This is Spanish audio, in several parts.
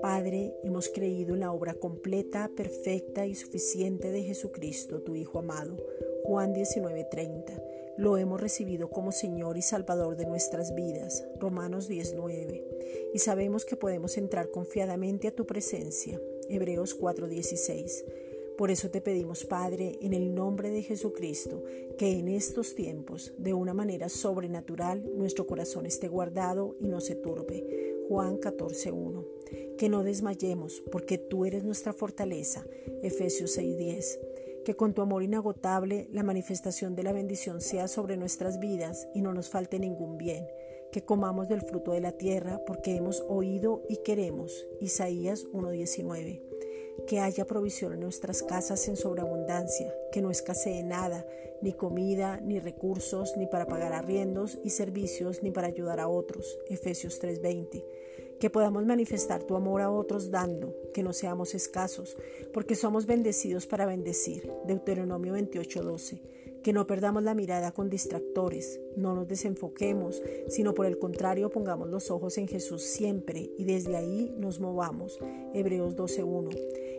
Padre, hemos creído en la obra completa, perfecta y suficiente de Jesucristo, tu Hijo amado. Juan 19:30. Lo hemos recibido como Señor y Salvador de nuestras vidas. Romanos 19. Y sabemos que podemos entrar confiadamente a tu presencia. Hebreos 4:16. Por eso te pedimos, Padre, en el nombre de Jesucristo, que en estos tiempos, de una manera sobrenatural, nuestro corazón esté guardado y no se turbe. Juan 14:1 que no desmayemos, porque tú eres nuestra fortaleza. Efesios 6:10. Que con tu amor inagotable la manifestación de la bendición sea sobre nuestras vidas y no nos falte ningún bien. Que comamos del fruto de la tierra porque hemos oído y queremos. Isaías 1:19. Que haya provisión en nuestras casas en sobreabundancia, que no escasee nada, ni comida, ni recursos, ni para pagar arriendos y servicios, ni para ayudar a otros. Efesios 3:20 que podamos manifestar tu amor a otros dando, que no seamos escasos, porque somos bendecidos para bendecir. Deuteronomio 28:12. Que no perdamos la mirada con distractores, no nos desenfoquemos, sino por el contrario pongamos los ojos en Jesús siempre y desde ahí nos movamos. Hebreos 12:1.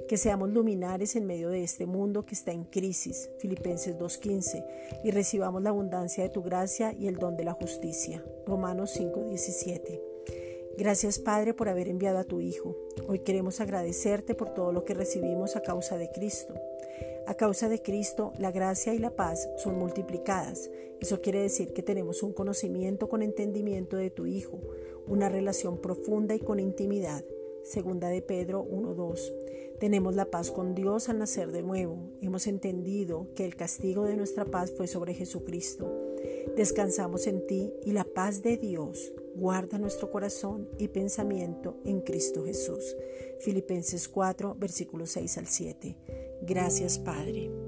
Que seamos luminares en medio de este mundo que está en crisis. Filipenses 2:15. Y recibamos la abundancia de tu gracia y el don de la justicia. Romanos 5:17. Gracias Padre por haber enviado a tu Hijo. Hoy queremos agradecerte por todo lo que recibimos a causa de Cristo. A causa de Cristo, la gracia y la paz son multiplicadas. Eso quiere decir que tenemos un conocimiento con entendimiento de tu Hijo, una relación profunda y con intimidad. Segunda de Pedro 1.2. Tenemos la paz con Dios al nacer de nuevo. Hemos entendido que el castigo de nuestra paz fue sobre Jesucristo. Descansamos en ti y la paz de Dios guarda nuestro corazón y pensamiento en Cristo Jesús. Filipenses 4, versículos 6 al 7. Gracias, Padre.